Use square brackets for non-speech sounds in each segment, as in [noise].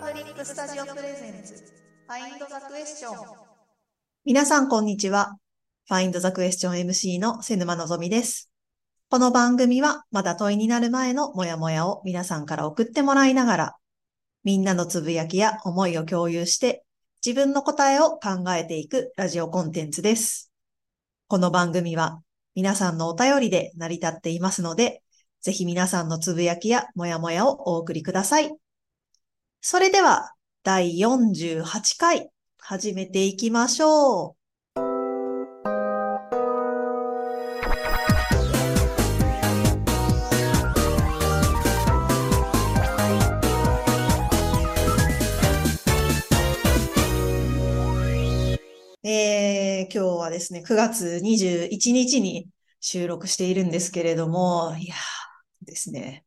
パブリックスタジオ presents、Find the Question。皆さん、こんにちは。Find the Question MC の瀬沼のぞみです。この番組は、まだ問いになる前のモヤモヤを皆さんから送ってもらいながら、みんなのつぶやきや思いを共有して、自分の答えを考えていくラジオコンテンツです。この番組は、皆さんのお便りで成り立っていますので、ぜひ皆さんのつぶやきやモヤモヤをお送りください。それでは、第48回、始めていきましょう。えー、今日はですね、9月21日に収録しているんですけれども、いやーですね。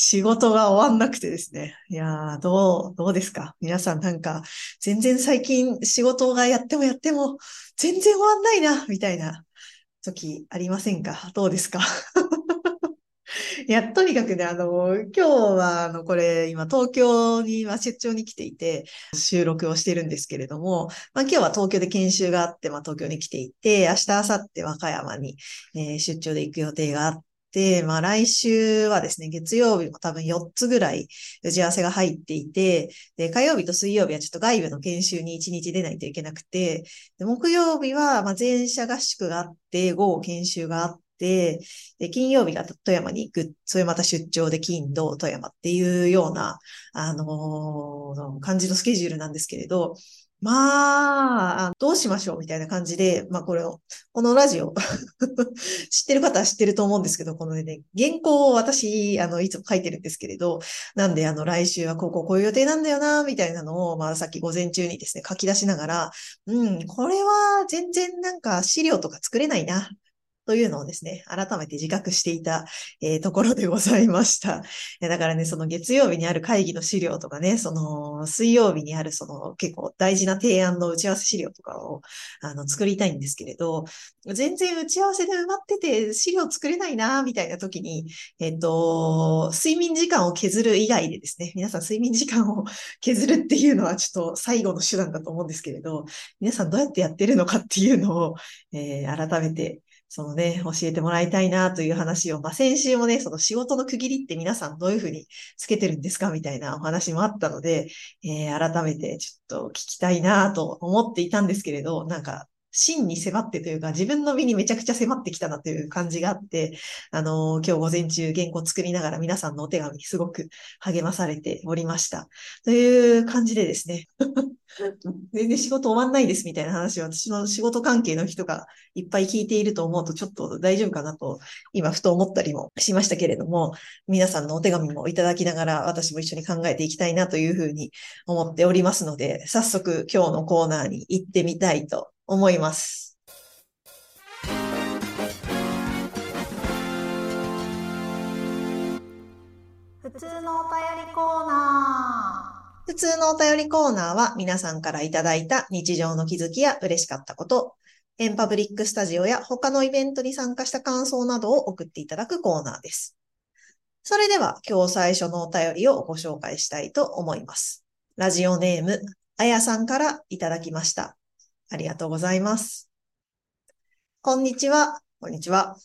仕事が終わんなくてですね。いやー、どう、どうですか？皆さんなんか、全然最近仕事がやってもやっても、全然終わんないな、みたいな時ありませんか？どうですか？[laughs] いや、とにかくね、あの、今日は、あの、これ、今、東京に、まあ、出張に来ていて、収録をしてるんですけれども、まあ、今日は東京で研修があって、まあ、東京に来ていて、明日、明後日、和歌山に、えー出張で行く予定があっ、でまあ、来週はですね、月曜日も多分4つぐらい打ち合わせが入っていて、で、火曜日と水曜日はちょっと外部の研修に1日出ないといけなくて、で木曜日は、まあ、全社合宿があって、午後研修があって、で、金曜日が富山に行く、それまた出張で金、土、富山っていうような、あのー感じのスケジュールなんですけれど、まあ、どうしましょうみたいな感じで、まあこれを、このラジオ、[laughs] 知ってる方は知ってると思うんですけど、このね、原稿を私、あの、いつも書いてるんですけれど、なんで、あの、来週はこうこうこういう予定なんだよな、みたいなのを、まあさっき午前中にですね、書き出しながら、うん、これは全然なんか資料とか作れないな。というのをですね、改めて自覚していた、えーところでございました。だからね、その月曜日にある会議の資料とかね、その水曜日にあるその結構大事な提案の打ち合わせ資料とかをあの作りたいんですけれど、全然打ち合わせで埋まってて資料作れないな、みたいな時に、えっと、睡眠時間を削る以外でですね、皆さん睡眠時間を [laughs] 削るっていうのはちょっと最後の手段だと思うんですけれど、皆さんどうやってやってるのかっていうのを、えー改めてそのね、教えてもらいたいなという話を、まあ、先週もね、その仕事の区切りって皆さんどういうふうにつけてるんですかみたいなお話もあったので、えー改めてちょっと聞きたいなと思っていたんですけれど、なんか、真に迫ってというか、自分の身にめちゃくちゃ迫ってきたなという感じがあって、あのー今日午前中原稿作りながら皆さんのお手紙すごく励まされておりました。という感じでですね、[laughs] 全然仕事終わんないですみたいな話を私の仕事関係の人がいっぱい聞いていると思うとちょっと大丈夫かなと今ふと思ったりもしましたけれども、皆さんのお手紙もいただきながら私も一緒に考えていきたいなというふうに思っておりますので、早速今日のコーナーに行ってみたいと思います。通のお便りコーナーは皆さんからいただいた日常の気づきや嬉しかったこと、エンパブリックスタジオや他のイベントに参加した感想などを送っていただくコーナーです。それでは今日最初のお便りをご紹介したいと思います。ラジオネーム、あやさんからいただきました。ありがとうございます。こんにちは。こんにちは。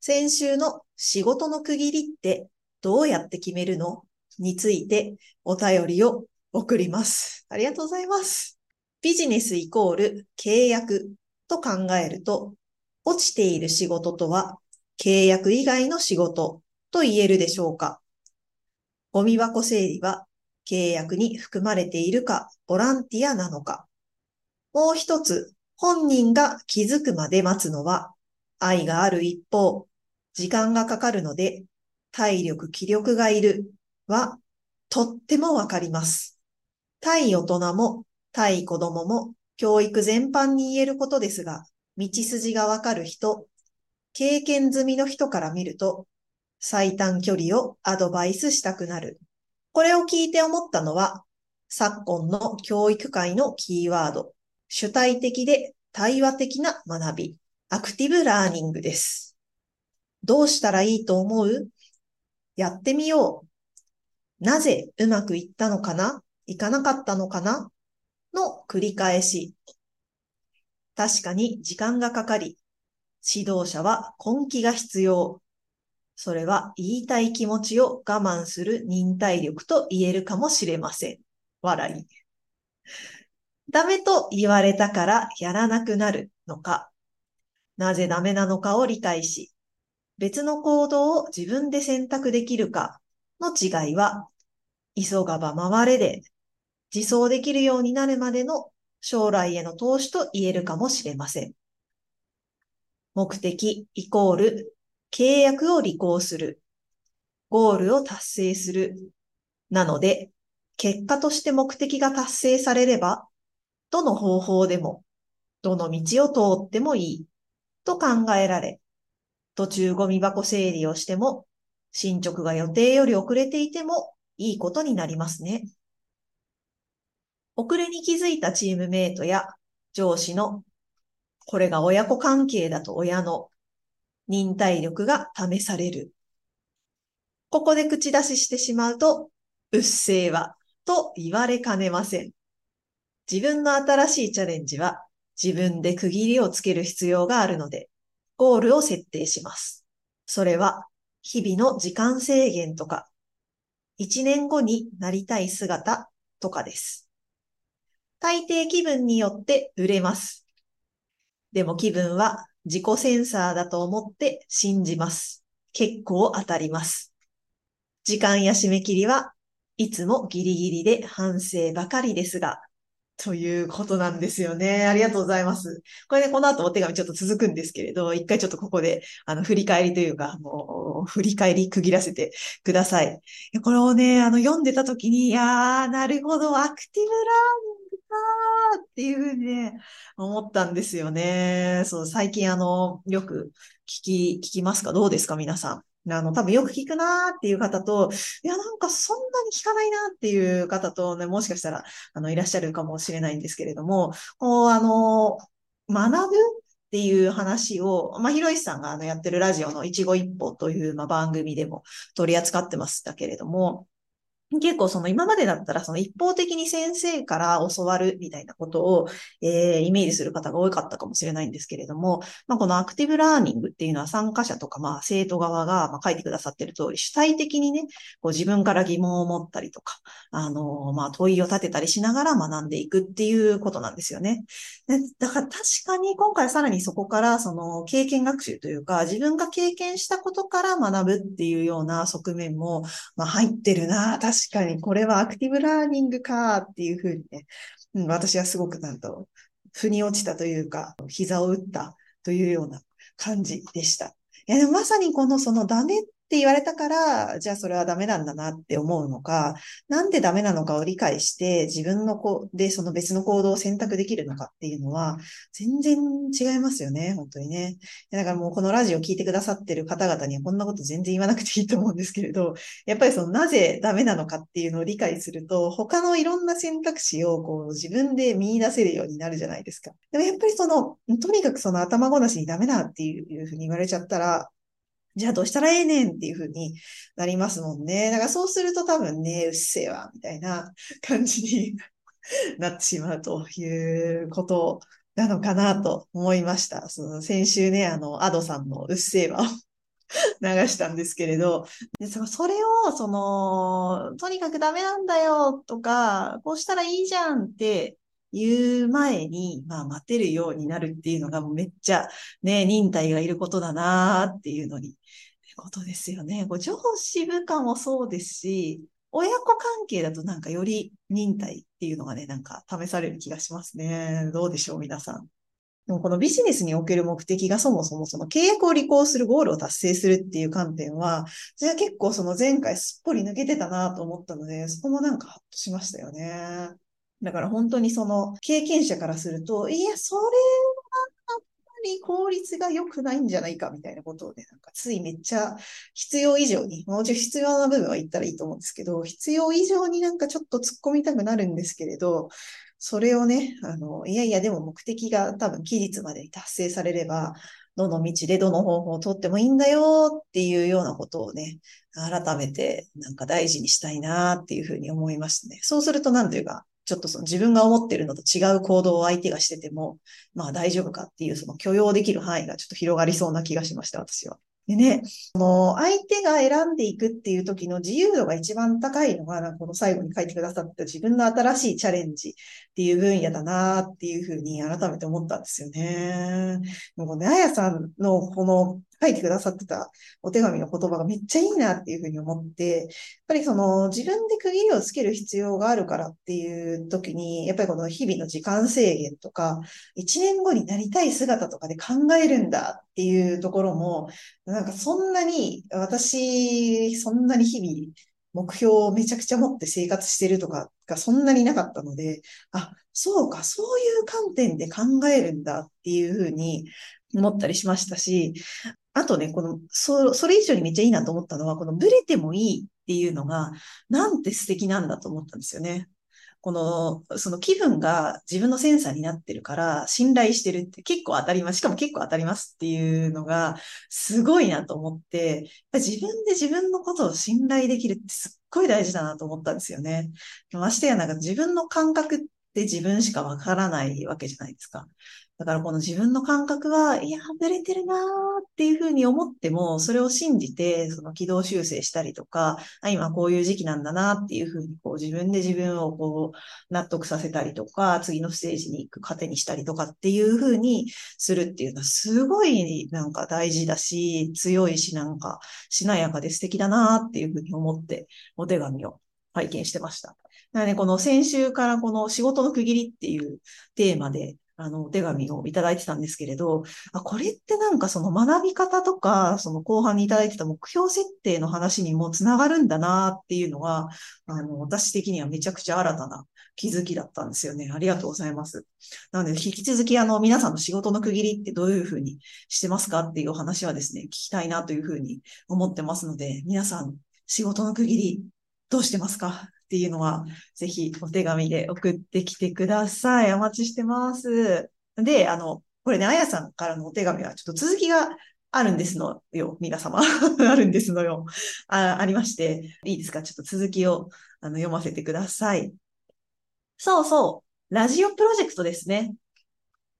先週の仕事の区切りってどうやって決めるの？についてお便りを送ります。ありがとうございます。ビジネスイコール契約と考えると、落ちている仕事とは契約以外の仕事と言えるでしょうかゴミ箱整理は契約に含まれているかボランティアなのかもう一つ、本人が気づくまで待つのは愛がある一方、時間がかかるので体力、気力がいるはとってもわかります。対大人も対子供も教育全般に言えることですが、道筋がわかる人、経験済みの人から見ると、最短距離をアドバイスしたくなる。これを聞いて思ったのは、昨今の教育界のキーワード、主体的で対話的な学び、アクティブラーニングです。どうしたらいいと思う？やってみよう。なぜうまくいったのかな？いかなかったのかな？の繰り返し。確かに時間がかかり、指導者は根気が必要。それは言いたい気持ちを我慢する忍耐力と言えるかもしれません。笑い。ダメと言われたからやらなくなるのか、なぜダメなのかを理解し、別の行動を自分で選択できるか？の違いは、急がば回れで自走できるようになるまでの将来への投資と言えるかもしれません。目的イコール契約を履行する。ゴールを達成する。なので、結果として目的が達成されれば、どの方法でも、どの道を通ってもいい、と考えられ、途中ゴミ箱整理をしても、進捗が予定より遅れていてもいいことになりますね。遅れに気づいたチームメイトや上司の、これが親子関係だと親の忍耐力が試される。ここで口出ししてしまうと、うっせぇわ、と言われかねません。自分の新しいチャレンジは自分で区切りをつける必要があるので、ゴールを設定します。それは、日々の時間制限とか、一年後になりたい姿とかです。大抵気分によって売れます。でも気分は自己センサーだと思って信じます。結構当たります。時間や締め切りはいつもギリギリで反省ばかりですが、ということなんですよね。ありがとうございます。これね、この後お手紙ちょっと続くんですけれど、一回ちょっとここで、あの、振り返りというか、もう、振り返り区切らせてください。これをね、あの、読んでた時に、いやー、なるほど、アクティブラーニングかーっていうふうにね、思ったんですよね。そう、最近あの、よく聞き、聞きますか？どうですか皆さん？あの、多分よく聞くなーっていう方と、いや、なんかそんなに聞かないなっていう方とね、もしかしたら、あの、いらっしゃるかもしれないんですけれども、こう、あの、学ぶっていう話を、まあ、ひろいさんがあのやってるラジオの一期一歩という、まあ、番組でも取り扱ってましたけれども、結構その今までだったらその一方的に先生から教わるみたいなことを、えー、イメージする方が多かったかもしれないんですけれども、まあ、このアクティブラーニングっていうのは参加者とかまあ生徒側がまあ書いてくださってる通り主体的にね、こう自分から疑問を持ったりとか、あのー、まあ問いを立てたりしながら学んでいくっていうことなんですよね。でだから確かに今回さらにそこからその経験学習というか自分が経験したことから学ぶっていうような側面もまあ入ってるな、確かにこれはアクティブラーニングかっていうふうにね、うん、私はすごくなんと、腑に落ちたというか、膝を打ったというような感じでした。いや、でもまさにこのそのダメっって言われたから、じゃあそれはダメなんだなって思うのか、なんでダメなのかを理解して、自分の子でその別の行動を選択できるのかっていうのは、全然違いますよね、本当にね。だからもうこのラジオを聞いてくださってる方々にはこんなこと全然言わなくていいと思うんですけれど、やっぱりそのなぜダメなのかっていうのを理解すると、他のいろんな選択肢をこう自分で見出せるようになるじゃないですか。でもやっぱりその、とにかくその頭ごなしにダメだっていうふうに言われちゃったら、じゃあどうしたらええねんっていうふうになりますもんね。だからそうすると多分ね、うっせえわ、みたいな感じに [laughs] なってしまうということなのかなと思いました。その先週ね、あの、アドさんのうっせえわを [laughs] 流したんですけれど、でそそれを、その、とにかくダメなんだよとか、こうしたらいいじゃんって言う前に、まあ待てるようになるっていうのがもうめっちゃね、忍耐がいることだなっていうのに、ことですよね。こう上司部下もそうですし、親子関係だとなんかより忍耐っていうのがね、なんか試される気がしますね。どうでしょう、皆さん。でもこのビジネスにおける目的がそもそもその契約を履行するゴールを達成するっていう観点は、じゃあ結構その前回すっぽり抜けてたなと思ったので、そこもなんかハッとしましたよね。だから本当にその経験者からすると、いや、それはやっぱり効率が良くないんじゃないかみたいなことをね、なんかついめっちゃ必要以上に、もうちろん必要な部分は言ったらいいと思うんですけど、必要以上になんかちょっと突っ込みたくなるんですけれど、それをね、あの、いやいや、でも目的が多分期日までに達成されれば、どの道でどの方法をとってもいいんだよっていうようなことをね、改めてなんか大事にしたいなっていうふうに思いましたね。そうするとなんというか、ちょっとその自分が思ってるのと違う行動を相手がしてても、まあ大丈夫かっていうその許容できる範囲がちょっと広がりそうな気がしました、私は。でね、その相手が選んでいくっていう時の自由度が一番高いのが、この最後に書いてくださった自分の新しいチャレンジっていう分野だなっていうふうに改めて思ったんですよね。もうね、あやさんのこの書いてくださってたお手紙の言葉がめっちゃいいなっていうふうに思って、やっぱりその自分で区切りをつける必要があるからっていう時に、やっぱりこの日々の時間制限とか、一年後になりたい姿とかで考えるんだっていうところも、なんかそんなに、私、そんなに日々、目標をめちゃくちゃ持って生活してるとかがそんなになかったので、あ、そうか、そういう観点で考えるんだっていうふうに思ったりしましたし、あとね、この、そ、それ以上にめっちゃいいなと思ったのは、このブレてもいいっていうのが、なんて素敵なんだと思ったんですよね。この、その気分が自分のセンサーになってるから、信頼してるって結構当たります。しかも結構当たりますっていうのが、すごいなと思って、自分で自分のことを信頼できるってすっごい大事だなと思ったんですよね。ましてやなんか自分の感覚って自分しかわからないわけじゃないですか。だからこの自分の感覚は、いや、ぶれてるなーっていうふうに思っても、それを信じて、その軌道修正したりとか、あ今こういう時期なんだなっていうふうに、こう自分で自分をこう納得させたりとか、次のステージに行く糧にしたりとかっていうふうにするっていうのは、すごいなんか大事だし、強いし、なんかしなやかで素敵だなーっていうふうに思って、お手紙を拝見してました。なので、この先週からこの仕事の区切りっていうテーマで、あの、お手紙をいただいてたんですけれど、あ、これってなんかその学び方とか、その後半にいただいてた目標設定の話にもつながるんだなっていうのが、あの、私的にはめちゃくちゃ新たな気づきだったんですよね。ありがとうございます。なので、引き続きあの、皆さんの仕事の区切りってどういうふうにしてますかっていうお話はですね、聞きたいなというふうに思ってますので、皆さん、仕事の区切り、どうしてますか？っていうのは、ぜひお手紙で送ってきてください。お待ちしてます。で、あの、これね、あやさんからのお手紙はちょっと続きがあるんですのよ、皆様。[laughs] あるんですのよ。あ、ありまして、いいですか？ちょっと続きをあの読ませてください。そうそう、ラジオプロジェクトですね。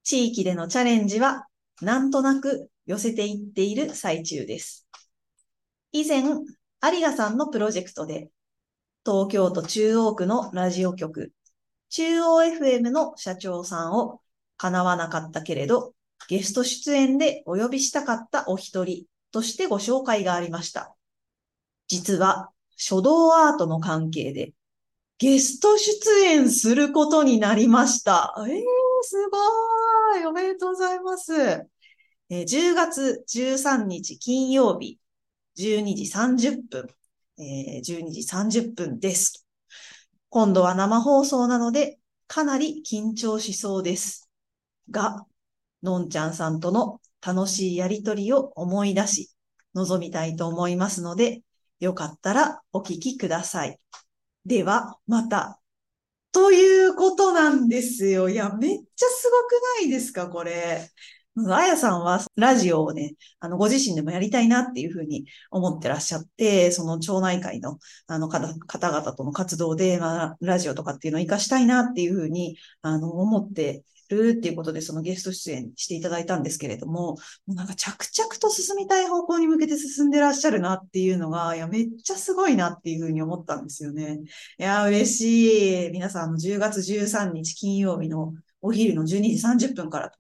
地域でのチャレンジは、なんとなく寄せていっている最中です。以前、有賀さんのプロジェクトで東京都中央区のラジオ局、中央 FM の社長さんを叶わなかったけれど、ゲスト出演でお呼びしたかったお一人としてご紹介がありました。実は書道アートの関係でゲスト出演することになりました。えー、すごいおめでとうございます。え、10月13日金曜日12時30分えー、12時30分です。今度は生放送なので、かなり緊張しそうです。が、のんちゃんさんとの楽しいやりとりを思い出し、臨みたいと思いますので、よかったらお聞きください。では、また。ということなんですよ。いや、めっちゃすごくないですか、これ。あやさんはラジオをね、あの、ご自身でもやりたいなっていうふうに思ってらっしゃって、その町内会の、あの方、々との活動で、まあ、ラジオとかっていうのを活かしたいなっていうふうに、あの、思ってるっていうことで、そのゲスト出演していただいたんですけれども、もうなんか着々と進みたい方向に向けて進んでらっしゃるなっていうのが、いや、めっちゃすごいなっていうふうに思ったんですよね。いや、嬉しい。皆さん、10月13日金曜日のお昼の12時30分からと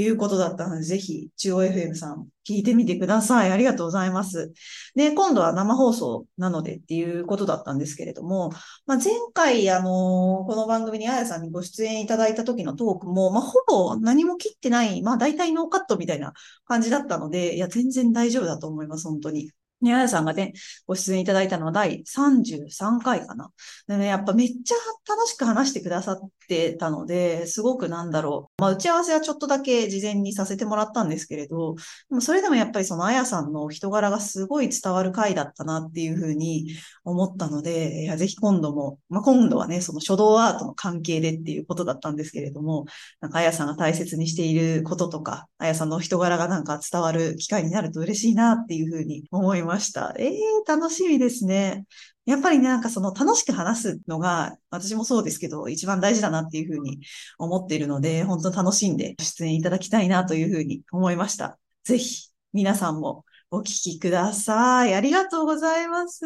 いうことだったので、ぜひ、中央 FM さん、聞いてみてください。ありがとうございます。で、今度は生放送なのでっていうことだったんですけれども、まあ、前回、あのこの番組にあやさんにご出演いただいた時のトークも、まあ、ほぼ何も切ってない、まあ、大体ノーカットみたいな感じだったので、いや、全然大丈夫だと思います、本当に。ね、あやさんがね、ご出演いただいたのは第33回かな。でね、やっぱめっちゃ楽しく話してくださってたので、すごくなんだろう。まあ、打ち合わせはちょっとだけ事前にさせてもらったんですけれど、でもそれでもやっぱりそのあやさんの人柄がすごい伝わる回だったなっていうふうに思ったので、いや、ぜひ今度も、まあ、今度はね、その書道アートの関係でっていうことだったんですけれども、なんかあやさんが大切にしていることとか、あやさんの人柄がなんか伝わる機会になると嬉しいなっていうふうに思いますました。ええー、楽しみですね。やっぱり、なんかその楽しく話すのが、私もそうですけど、一番大事だなっていうふうに思っているので、本当楽しんで出演いただきたいなというふうに思いました。ぜひ、皆さんもお聞きください。ありがとうございます。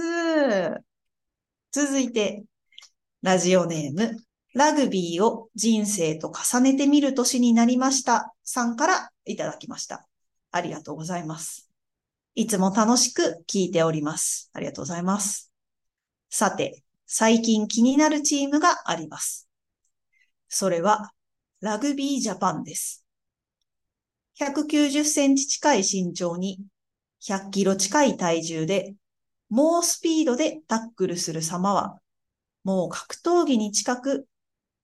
続いて、ラジオネーム、ラグビーを人生と重ねてみる年になりました。さんからいただきました。ありがとうございます。いつも楽しく聞いております。ありがとうございます。さて、最近気になるチームがあります。それは、ラグビージャパンです。190センチ近い身長に、100キロ近い体重で、猛スピードでタックルする様は、もう格闘技に近く、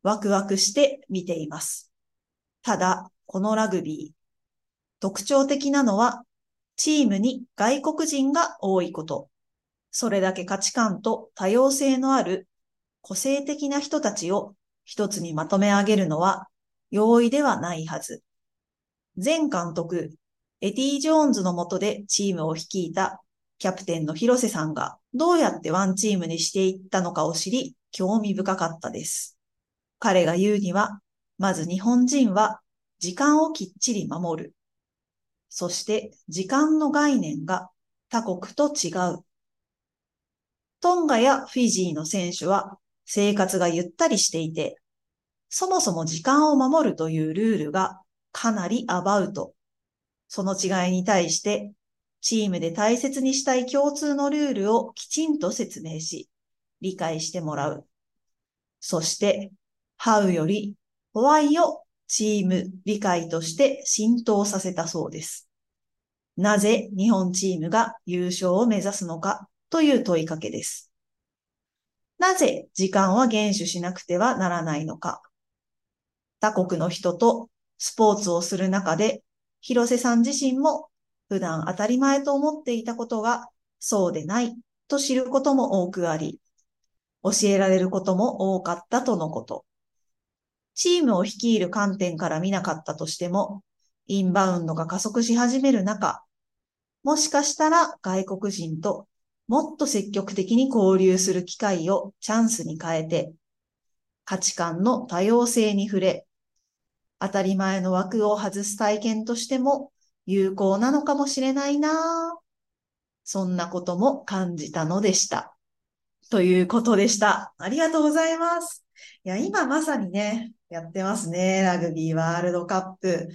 ワクワクして見ています。ただ、このラグビー、特徴的なのは、チームに外国人が多いこと。それだけ価値観と多様性のある個性的な人たちを一つにまとめ上げるのは容易ではないはず。前監督、エディ・ジョーンズの下でチームを率いたキャプテンの広瀬さんがどうやってワンチームにしていったのかを知り興味深かったです。彼が言うには、まず日本人は時間をきっちり守る。そして時間の概念が他国と違う。トンガやフィジーの選手は生活がゆったりしていて、そもそも時間を守るというルールがかなりアバウト。その違いに対して、チームで大切にしたい共通のルールをきちんと説明し、理解してもらう。そして、ハウよりホワイをチーム理解として浸透させたそうです。なぜ日本チームが優勝を目指すのかという問いかけです。なぜ時間は厳守しなくてはならないのか。他国の人とスポーツをする中で、広瀬さん自身も普段当たり前と思っていたことがそうでないと知ることも多くあり、教えられることも多かったとのこと。チームを率いる観点から見なかったとしても、インバウンドが加速し始める中、もしかしたら外国人ともっと積極的に交流する機会をチャンスに変えて、価値観の多様性に触れ、当たり前の枠を外す体験としても有効なのかもしれないなそんなことも感じたのでした。ということでした。ありがとうございます。いや、今まさにね、やってますね。ラグビーワールドカップ。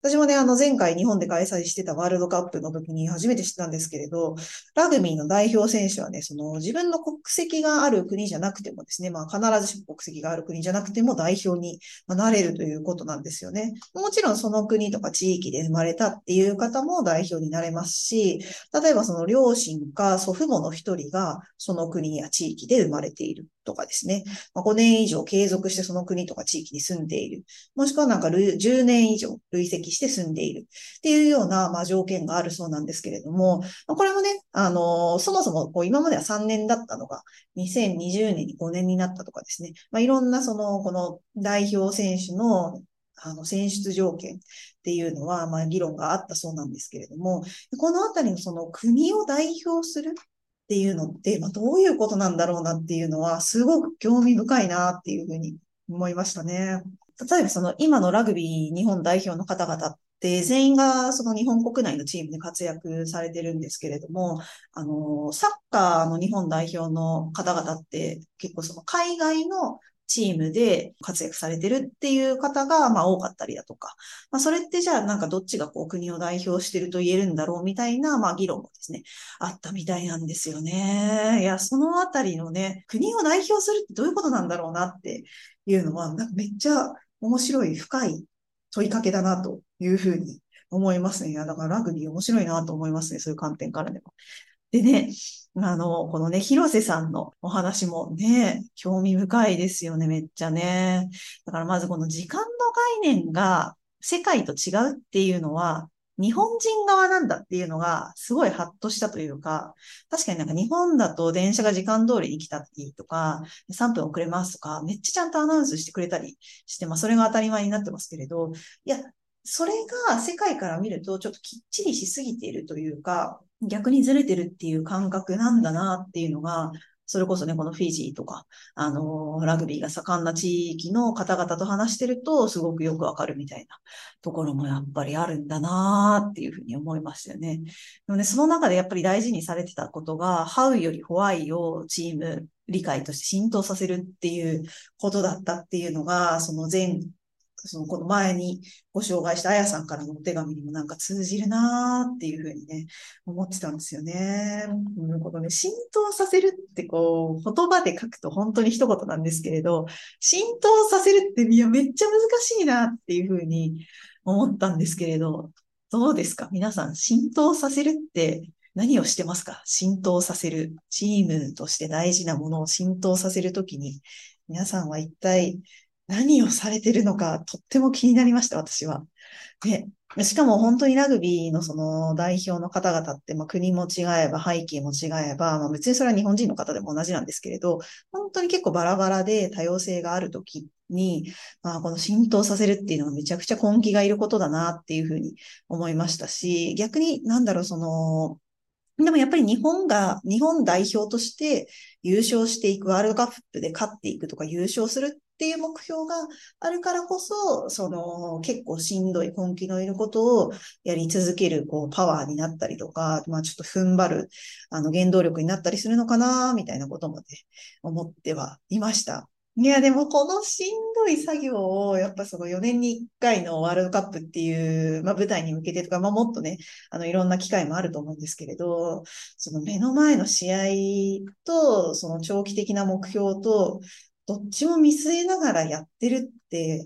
私もね、あの前回日本で開催してたワールドカップの時に初めて知ったんですけれど、ラグビーの代表選手はね、その自分の国籍がある国じゃなくてもですね、まあ必ずしも国籍がある国じゃなくても代表になれるということなんですよね。もちろんその国とか地域で生まれたっていう方も代表になれますし、例えばその両親か祖父母の一人がその国や地域で生まれているとかですね。まあ、5年以上継続してその国とか地域に住んでいる。もしくはなんか10年以上累積して住んでいるっていうような、まあ、条件があるそうなんですけれども、まあ、これもね、あの、そもそもこう今までは3年だったのが2020年に5年になったとかですね。まあ、いろんなその、この代表選手のあの、選出条件っていうのは、まあ、議論があったそうなんですけれども、このあたりのその国を代表するっていうのって、まあ、どういうことなんだろうなっていうのは、すごく興味深いなっていうふうに思いましたね。例えばその今のラグビー日本代表の方々って全員がその日本国内のチームで活躍されてるんですけれども、あの、サッカーの日本代表の方々って結構その海外のチームで活躍されてるっていう方が、まあ多かったりだとか、まあそれってじゃあなんかどっちがこう国を代表してると言えるんだろうみたいな、まあ議論もですね、あったみたいなんですよね。いや、そのあたりのね、国を代表するってどういうことなんだろうなっていうのは、なんかめっちゃ面白い深い問いかけだなというふうに思いますね。いや、だからラグビー面白いなと思いますね。そういう観点からでも。でね、あの、このね、広瀬さんのお話もね、興味深いですよね、めっちゃね。だからまずこの時間の概念が世界と違うっていうのは、日本人側なんだっていうのが、すごいハッとしたというか、確かになんか日本だと電車が時間通りに来たりとか、3分遅れますとか、めっちゃちゃんとアナウンスしてくれたりして、まあそれが当たり前になってますけれど、いや、それが世界から見るとちょっときっちりしすぎているというか、逆にずれてるっていう感覚なんだなっていうのが、それこそね、このフィジーとか、あの、ラグビーが盛んな地域の方々と話してると、すごくよくわかるみたいなところもやっぱりあるんだなっていうふうに思いましたよね。でもね、その中でやっぱり大事にされてたことが、ハウよりホワイをチーム理解として浸透させるっていうことだったっていうのが、その前その、この前にご紹介したあやさんからのお手紙にもなんか通じるなーっていうふうにね、思ってたんですよね。このね、浸透させるってこう、言葉で書くと本当に一言なんですけれど、浸透させるって、いや、めっちゃ難しいなっていうふうに思ったんですけれど、どうですか？皆さん、浸透させるって何をしてますか？浸透させる。チームとして大事なものを浸透させるときに、皆さんは一体何をされてるのか、とっても気になりました、私は。で、しかも本当にラグビーのその代表の方々って、まあ、国も違えば背景も違えば、まあ、別にそれは日本人の方でも同じなんですけれど、本当に結構バラバラで多様性があるときに、まあ、この浸透させるっていうのはめちゃくちゃ根気がいることだなっていうふうに思いましたし、逆になんだろう、その、でもやっぱり日本が、日本代表として優勝していく、ワールドカップで勝っていくとか優勝するっていう目標があるからこそ、その結構しんどい根気のいることをやり続けるこうパワーになったりとか、まあちょっと踏ん張るあの原動力になったりするのかな、みたいなこともね、思ってはいました。いや、でもこのしんどい作業を、やっぱその4年に1回のワールドカップっていう、まあ舞台に向けてとか、まあもっとね、あのいろんな機会もあると思うんですけれど、その目の前の試合と、その長期的な目標と、どっちも見据えながらやってるって、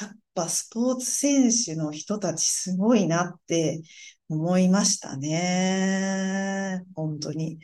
やっぱスポーツ選手の人たちすごいなって思いましたね。本当に。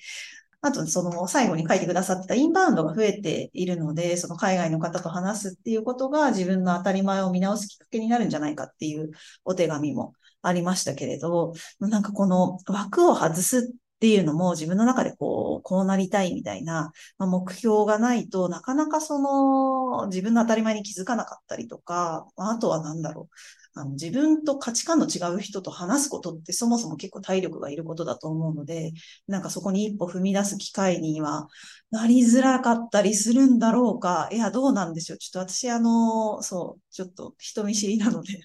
あと、その最後に書いてくださってたインバウンドが増えているので、その海外の方と話すっていうことが自分の当たり前を見直すきっかけになるんじゃないかっていうお手紙もありましたけれど、なんかこの枠を外すっっていうのも自分の中でこう、こうなりたいみたいな、まあ、目標がないとなかなかその自分の当たり前に気づかなかったりとか、あとは何だろう。あの自分と価値観の違う人と話すことってそもそも結構体力がいることだと思うので、なんかそこに一歩踏み出す機会にはなりづらかったりするんだろうか。いや、どうなんでしょう。ちょっと私、あの、そう、ちょっと人見知りなので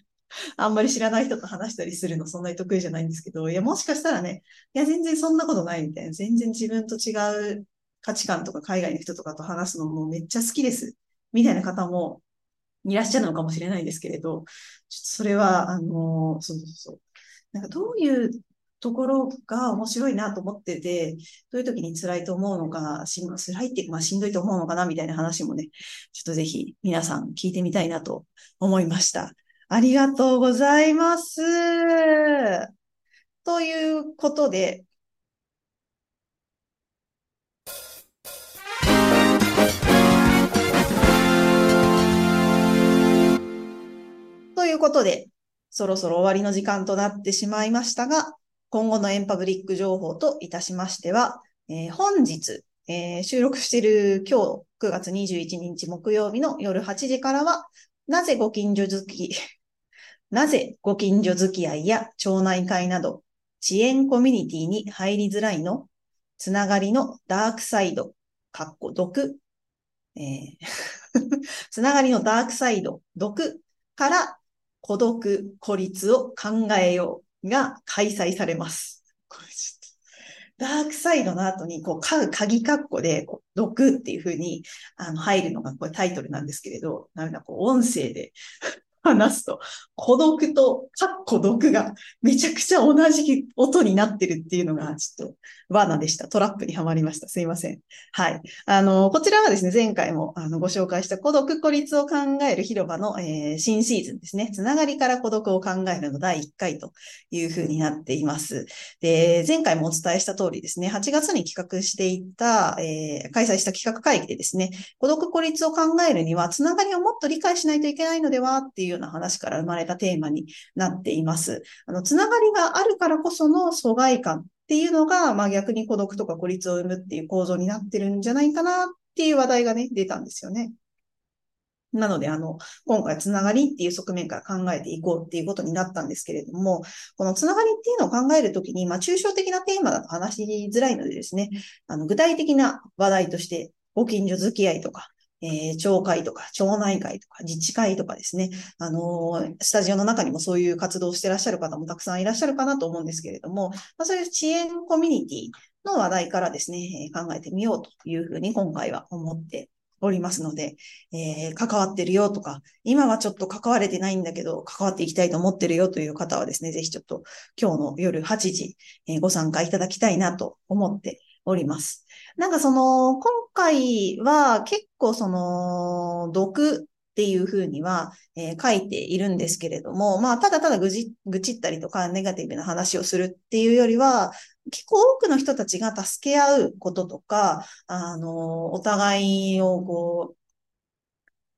あんまり知らない人と話したりするのそんなに得意じゃないんですけど、いや、もしかしたらね、いや、全然そんなことないみたいな。全然自分と違う価値観とか海外の人とかと話すのもめっちゃ好きです。みたいな方もいらっしゃるのかもしれないですけれど、ちょっとそれは、あの、そうそうそう。なんかどういうところが面白いなと思ってて、どういう時に辛いと思うのか、し辛いっていうか、まあ、しんどいと思うのかなみたいな話もね、ちょっとぜひ皆さん聞いてみたいなと思いました。ありがとうございます。ということで、ということで、そろそろ終わりの時間となってしまいましたが、今後のエンパブリック情報といたしましては、えー、本日、えー、収録している今日9月21日木曜日の夜8時からは、なぜご近所好き、なぜご近所付き合いや町内会など遅延コミュニティに入りづらいの？つながりのダークサイド、かっこ毒、えー [laughs] つながりのダークサイド、毒から孤独、孤立を考えようが開催されます。[laughs] ダークサイドの後に、こう、か、鍵括弧で、こう、毒っていう風に、あの、入るのが、これタイトルなんですけれど、なんかこう、音声で話すと、孤独と、かっこ毒がめちゃくちゃ同じ音になってるっていうのが、ちょっと罠でした。トラップにはまりました。すいません。はい。あの、こちらはですね、前回もあのご紹介した孤独孤立を考える広場の、えー、新シーズンですね。つながりから孤独を考えるの第1回というふうになっています。で、前回もお伝えした通りですね、8月に企画していた、えー、開催した企画会議でですね、孤独孤立を考えるには、つながりをもっと理解しないといけないのではっていうような話から生まれたテーマになっています。あの、つながりがあるからこその疎外感っていうのが、まあ逆に孤独とか孤立を生むっていう構造になってるんじゃないかなっていう話題がね、出たんですよね。なので、あの、今回つながりっていう側面から考えていこうっていうことになったんですけれども、このつながりっていうのを考えるときに、まあ、抽象的なテーマだと話しづらいのでですね、あの、具体的な話題として、ご近所付き合いとか、えー、町会とか、町内会とか、自治会とかですね、あのー、スタジオの中にもそういう活動をしてらっしゃる方もたくさんいらっしゃるかなと思うんですけれども、まあ、そういう遅延コミュニティの話題からですね、考えてみようというふうに今回は思っておりますので、えー、関わってるよとか、今はちょっと関われてないんだけど、関わっていきたいと思ってるよという方はですね、ぜひちょっと今日の夜8時、えー、ご参加いただきたいなと思っております。なんかその、今回は結構その、毒っていうふうには、えー、書いているんですけれども、まあ、ただただぐじ、愚痴ったりとか、ネガティブな話をするっていうよりは、結構多くの人たちが助け合うこととか、あの、お互いをこ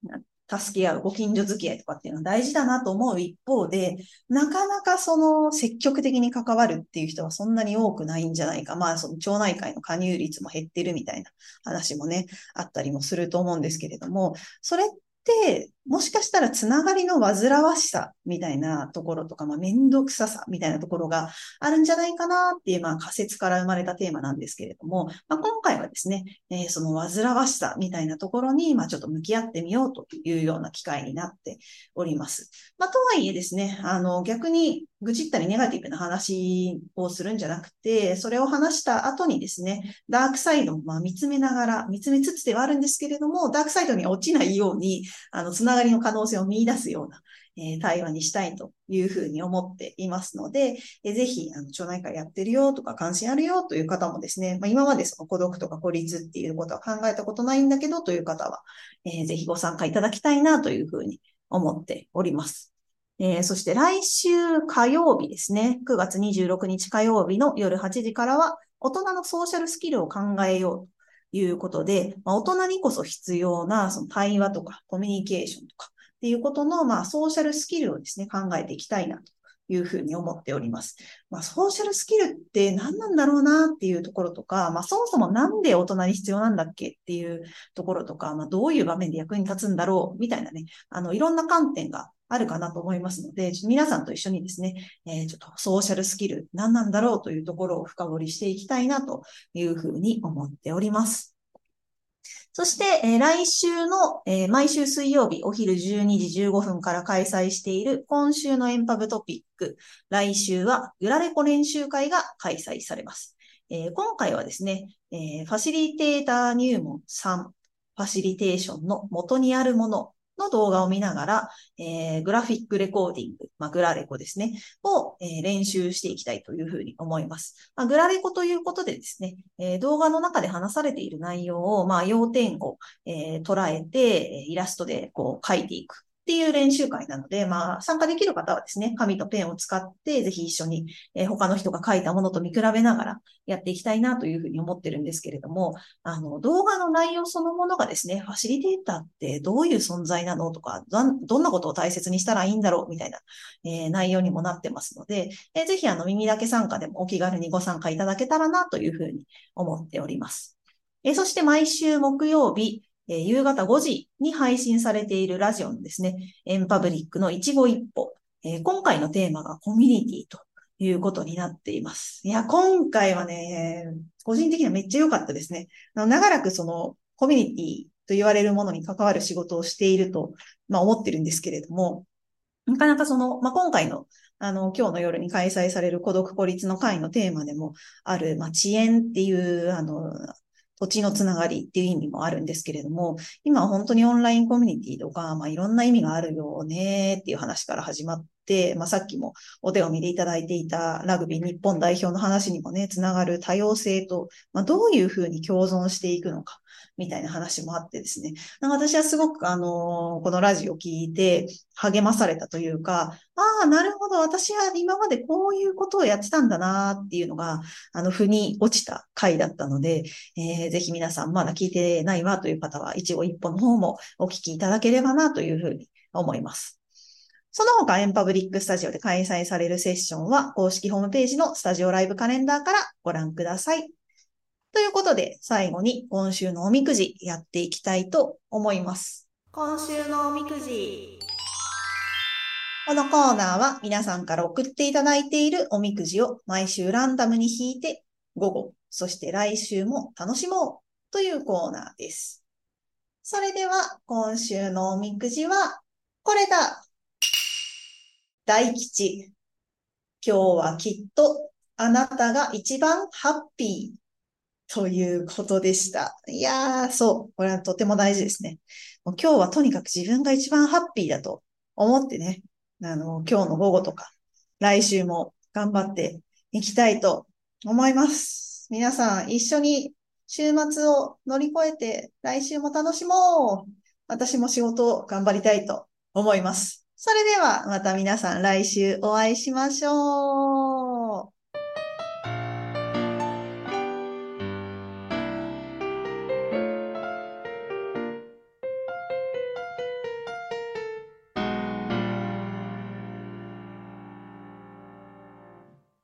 う、助け合う、ご近所付き合いとかっていうのは大事だなと思う一方で、なかなかその積極的に関わるっていう人はそんなに多くないんじゃないか。まあ、その町内会の加入率も減ってるみたいな話もね、あったりもすると思うんですけれども、それって、もしかしたらつながりの煩わしさみたいなところとか、まあ、めんどくささみたいなところがあるんじゃないかなっていう、まあ、仮説から生まれたテーマなんですけれども、まあ、今回はですね、えー、その煩わしさみたいなところに、まあ、ちょっと向き合ってみようというような機会になっております。まあ、とはいえですね、あの、逆に愚痴ったりネガティブな話をするんじゃなくて、それを話した後にですね、ダークサイドもまあ見つめながら、見つめつつではあるんですけれども、ダークサイドに落ちないように、あの、つながりの可能性を見出すような、えー、対話にしたいというふうに思っていますので、えー、ぜひ、あの、町内会やってるよとか関心あるよという方もですね、まあ、今までその孤独とか孤立っていうことは考えたことないんだけどという方は、えー、ぜひご参加いただきたいなというふうに思っております。えー、そして来週火曜日ですね。9月26日火曜日の夜8時からは、大人のソーシャルスキルを考えよういうことで、まあ、大人にこそ必要なその対話とかコミュニケーションとかっていうことの、まあ、ソーシャルスキルをですね、考えていきたいなというふうに思っております。まあ、ソーシャルスキルって何なんだろうなっていうところとか、まあ、そもそもなんで大人に必要なんだっけっていうところとか、まあ、どういう場面で役に立つんだろうみたいなね、あの、いろんな観点があるかなと思いますので、皆さんと一緒にですね、えー、ちょっとソーシャルスキル何なんだろうというところを深掘りしていきたいなというふうに思っております。そして、えー、来週の、えー、毎週水曜日お昼12時15分から開催している今週のエンパブトピック、来週はグラレコ練習会が開催されます。えー、今回はですね、えファシリテーター入門3、ファシリテーションの元にあるものの動画を見ながら、えー、グラフィックレコーディング、まあ、グラレコですね、を、えー、練習していきたいというふうに思います。まあ、グラレコということでですね、えー、動画の中で話されている内容を、まあ、要点を、え捉えて、イラストでこう書いていくっていう練習会なので、まあ、参加できる方はですね、紙とペンを使って、ぜひ一緒に、えー、他の人が書いたものと見比べながらやっていきたいなというふうに思ってるんですけれども、あの、動画の内容そのものがですね、ファシリテーターってどういう存在なのとか、どんなことを大切にしたらいいんだろうみたいな、えー、内容にもなってますので、えー、ぜひあの、耳だけ参加でもお気軽にご参加いただけたらなというふうに思っております。えそして毎週木曜日、えー、夕方5時に配信されているラジオのですね、エンパブリックの一期一歩、えー、今回のテーマがコミュニティということになっています。いや、今回はね、個人的にはめっちゃ良かったですね。長らくそのコミュニティと言われるものに関わる仕事をしていると、まあ思ってるんですけれども、なかなかその、まあ今回のあの、今日の夜に開催される孤独孤立の会のテーマでもある、まあ、遅延っていう、あの、土地のつながりっていう意味もあるんですけれども、今本当にオンラインコミュニティとか、まあいろんな意味があるよねっていう話から始まっ、まあさっきもお手紙でいただいていたラグビー日本代表の話にもね、つながる多様性と、まあどういうふうに共存していくのか。みたいな話もあってですね。私はすごくあの、このラジオ聞いて励まされたというか、ああ、なるほど、私は今までこういうことをやってたんだなっていうのが、あの、腑に落ちた回だったので、えー、ぜひ皆さんまだ聞いてないわという方は、一応一歩の方もお聞きいただければなというふうに思います。その他、エンパブリックスタジオで開催されるセッションは、公式ホームページのスタジオライブカレンダーからご覧ください。ということで、最後に今週のおみくじやっていきたいと思います。今週のおみくじ。このコーナーは皆さんから送っていただいているおみくじを毎週ランダムに引いて、午後、そして来週も楽しもうというコーナーです。それでは今週のおみくじはこれだ大吉。今日はきっとあなたが一番ハッピー。ということでした。いやー、そう。これはとても大事ですね。もう今日はとにかく自分が一番ハッピーだと思ってね、あの、今日の午後とか、来週も頑張っていきたいと思います。皆さん一緒に週末を乗り越えて来週も楽しもう。私も仕事を頑張りたいと思います。それではまた皆さん来週お会いしましょう。